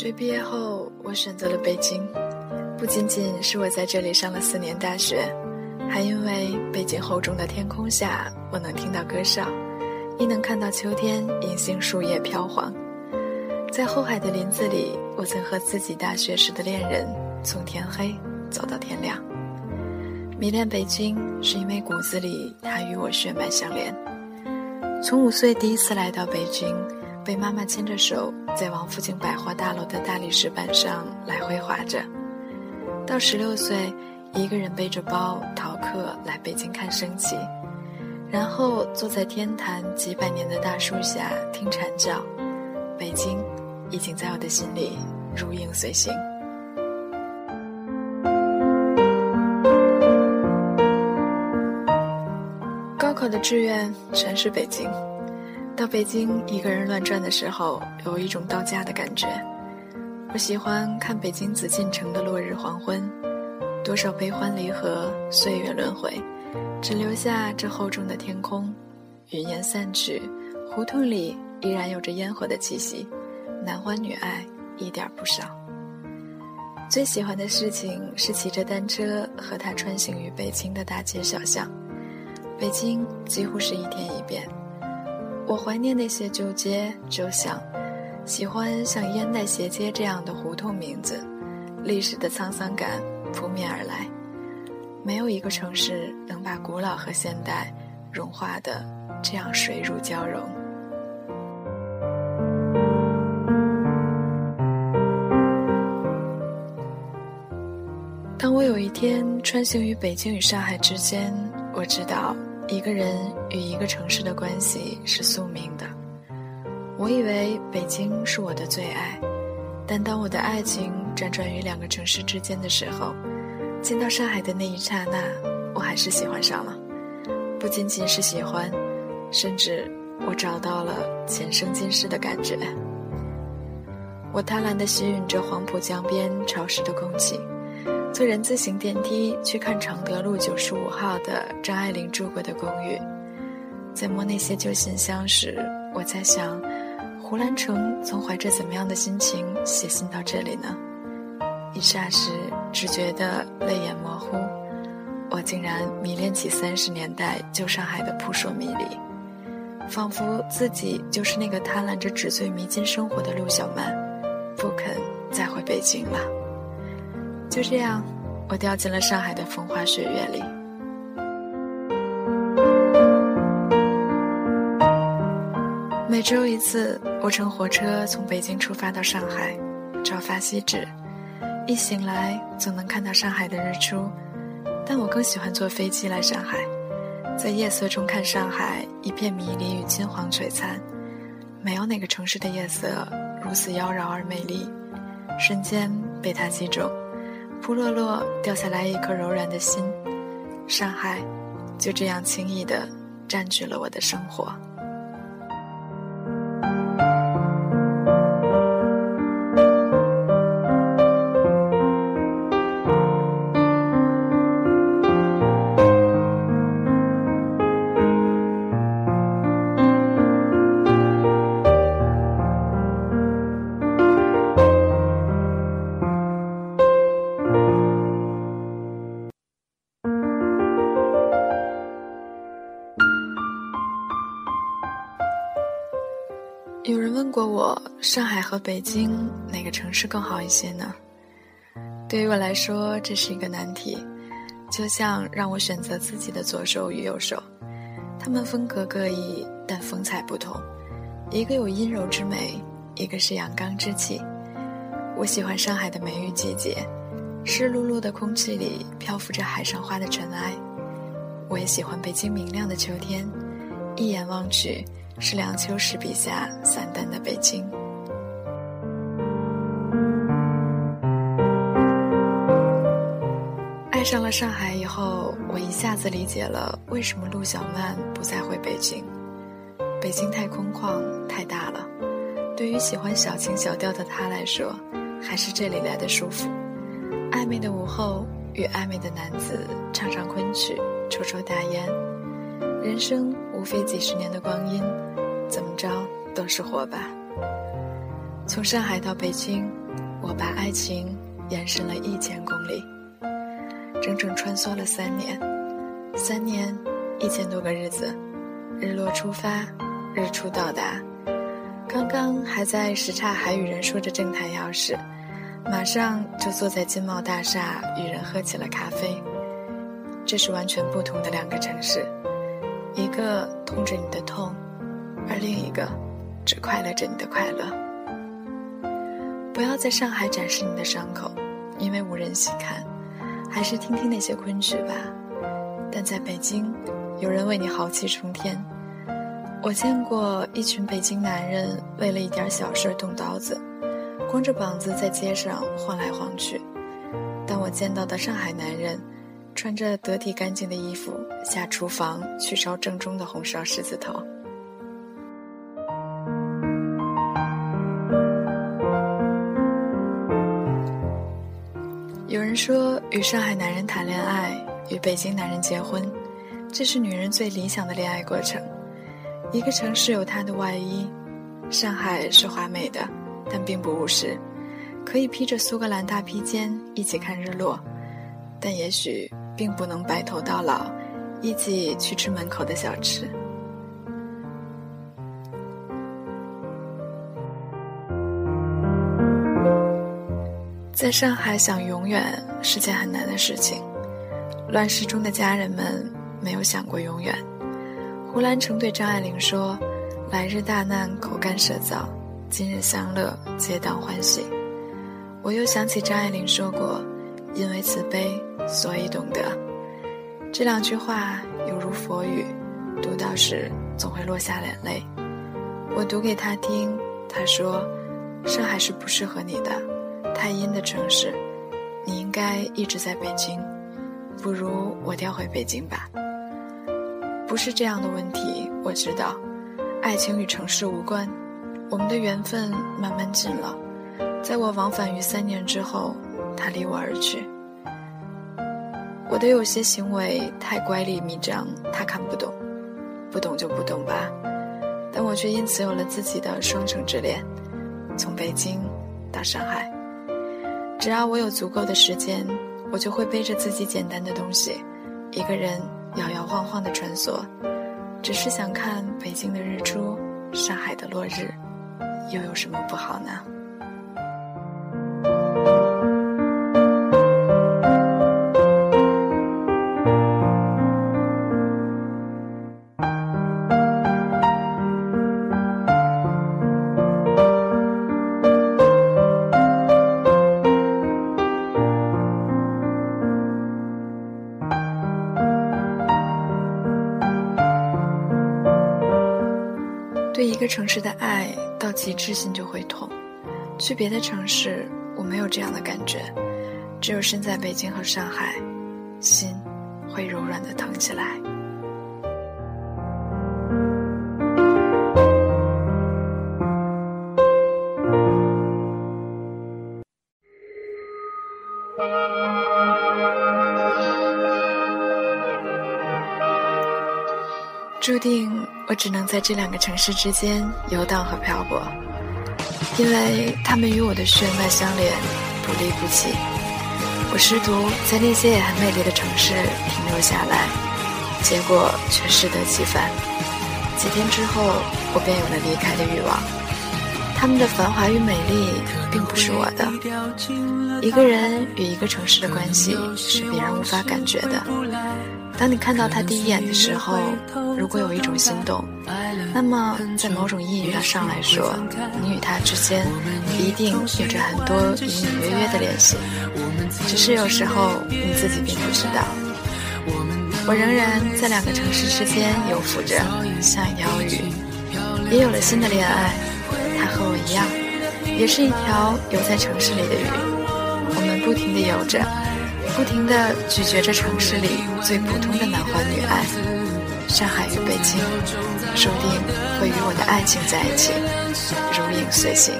学毕业后，我选择了北京，不仅仅是我在这里上了四年大学，还因为北京厚重的天空下，我能听到歌哨，亦能看到秋天银杏树叶飘黄。在后海的林子里，我曾和自己大学时的恋人从天黑走到天亮。迷恋北京，是因为骨子里它与我血脉相连。从五岁第一次来到北京。被妈妈牵着手，在王府井百货大楼的大理石板上来回滑着。到十六岁，一个人背着包逃课来北京看升旗，然后坐在天坛几百年的大树下听蝉叫。北京，已经在我的心里如影随形。高考的志愿全是北京。到北京一个人乱转的时候，有一种到家的感觉。我喜欢看北京紫禁城的落日黄昏，多少悲欢离合，岁月轮回，只留下这厚重的天空。云烟散去，胡同里依然有着烟火的气息，男欢女爱一点不少。最喜欢的事情是骑着单车和他穿行于北京的大街小巷，北京几乎是一天一变。我怀念那些旧街旧巷，喜欢像烟袋斜街这样的胡同名字，历史的沧桑感扑面而来。没有一个城市能把古老和现代融化的这样水乳交融。当我有一天穿行于北京与上海之间，我知道。一个人与一个城市的关系是宿命的。我以为北京是我的最爱，但当我的爱情辗转于两个城市之间的时候，见到上海的那一刹那，我还是喜欢上了。不仅仅是喜欢，甚至我找到了前生今世的感觉。我贪婪地吸吮着黄浦江边潮湿的空气。坐人字形电梯去看常德路九十五号的张爱玲住过的公寓，在摸那些旧信箱时，我在想，胡兰成曾怀着怎么样的心情写信到这里呢？一霎时，只觉得泪眼模糊，我竟然迷恋起三十年代旧上海的扑朔迷离，仿佛自己就是那个贪婪着纸醉迷金生活的陆小曼，不肯再回北京了。就这样，我掉进了上海的风花雪月里。每周一次，我乘火车从北京出发到上海，朝发西止。一醒来，总能看到上海的日出。但我更喜欢坐飞机来上海，在夜色中看上海一片迷离与金黄璀璨。没有哪个城市的夜色如此妖娆而美丽，瞬间被它击中。扑落落掉下来一颗柔软的心，上海就这样轻易地占据了我的生活。我，上海和北京哪个城市更好一些呢？对于我来说，这是一个难题，就像让我选择自己的左手与右手，他们风格各异，但风采不同。一个有阴柔之美，一个是阳刚之气。我喜欢上海的梅雨季节，湿漉漉的空气里漂浮着海上花的尘埃。我也喜欢北京明亮的秋天，一眼望去。是梁秋实笔下散淡的北京。爱上了上海以后，我一下子理解了为什么陆小曼不再回北京。北京太空旷，太大了，对于喜欢小情小调的他来说，还是这里来的舒服。暧昧的午后，与暧昧的男子唱唱昆曲，抽抽大烟，人生无非几十年的光阴。怎么着都是活吧。从上海到北京，我把爱情延伸了一千公里，整整穿梭了三年，三年一千多个日子，日落出发，日出到达。刚刚还在什刹海与人说着正太钥匙，马上就坐在金茂大厦与人喝起了咖啡。这是完全不同的两个城市，一个痛着你的痛，而另一个只快乐着你的快乐。不要在上海展示你的伤口，因为无人细看，还是听听那些昆曲吧。但在北京，有人为你豪气冲天。我见过一群北京男人为了一点小事动刀子，光着膀子在街上晃来晃去。但我见到的上海男人，穿着得体干净的衣服下厨房去烧正宗的红烧狮子头。有人说，与上海男人谈恋爱，与北京男人结婚，这是女人最理想的恋爱过程。一个城市有它的外衣，上海是华美的，但并不务实。可以披着苏格兰大披肩一起看日落，但也许并不能白头到老，一起去吃门口的小吃。在上海想永远是件很难的事情。乱世中的家人们没有想过永远。胡兰成对张爱玲说：“来日大难，口干舌燥；今日相乐，皆当欢喜。”我又想起张爱玲说过：“因为慈悲，所以懂得。”这两句话犹如佛语，读到时总会落下眼泪。我读给他听，他说：“上海是不适合你的，太阴的城市，你应该一直在北京，不如我调回北京吧。”不是这样的问题，我知道，爱情与城市无关，我们的缘分慢慢近了。在我往返于三年之后，他离我而去。我的有些行为太乖戾迷张，他看不懂，不懂就不懂吧。但我却因此有了自己的双城之恋，从北京到上海。只要我有足够的时间，我就会背着自己简单的东西，一个人。摇摇晃晃的穿梭，只是想看北京的日出，上海的落日，又有什么不好呢？对一个城市的爱到极致，心就会痛；去别的城市，我没有这样的感觉。只有身在北京和上海，心会柔软的疼起来。注定我只能在这两个城市之间游荡和漂泊，因为他们与我的血脉相连，不离不弃。我试图在那些也很美丽的城市停留下来，结果却适得其反。几天之后，我便有了离开的欲望。他们的繁华与美丽并不是我的。一个人与一个城市的关系是别人无法感觉的。当你看到他第一眼的时候，如果有一种心动，那么在某种意义上来说，你与他之间一定有着很多隐隐约约的联系，只是有时候你自己并不知道。我仍然在两个城市之间游浮着，像一条鱼，也有了新的恋爱。他和我一样，也是一条游在城市里的鱼，我们不停地游着。不停地咀嚼着城市里最普通的男欢女爱，上海与北京，注定会与我的爱情在一起，如影随形。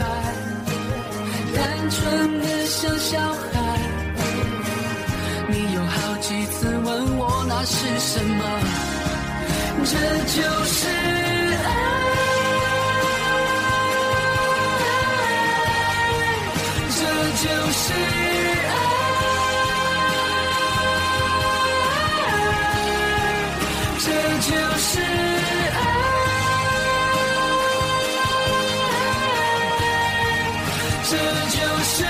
单纯的像小孩，你有好几次问我那是什么，这就是这就是爱这就是爱这就是爱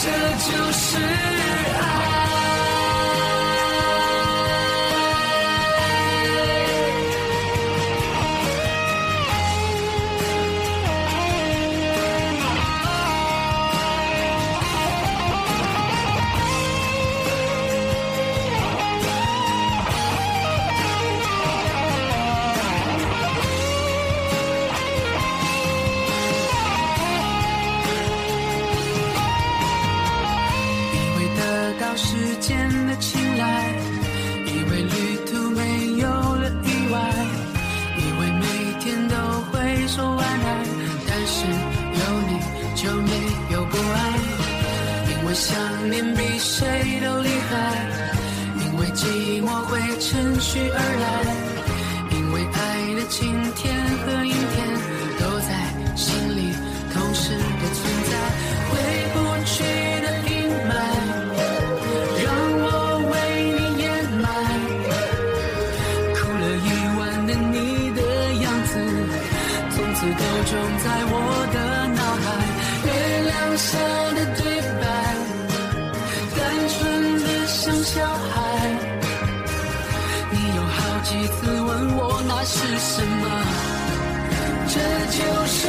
这就是。寂寞会趁虚而来，因为爱的晴天和阴天。是什么？这就是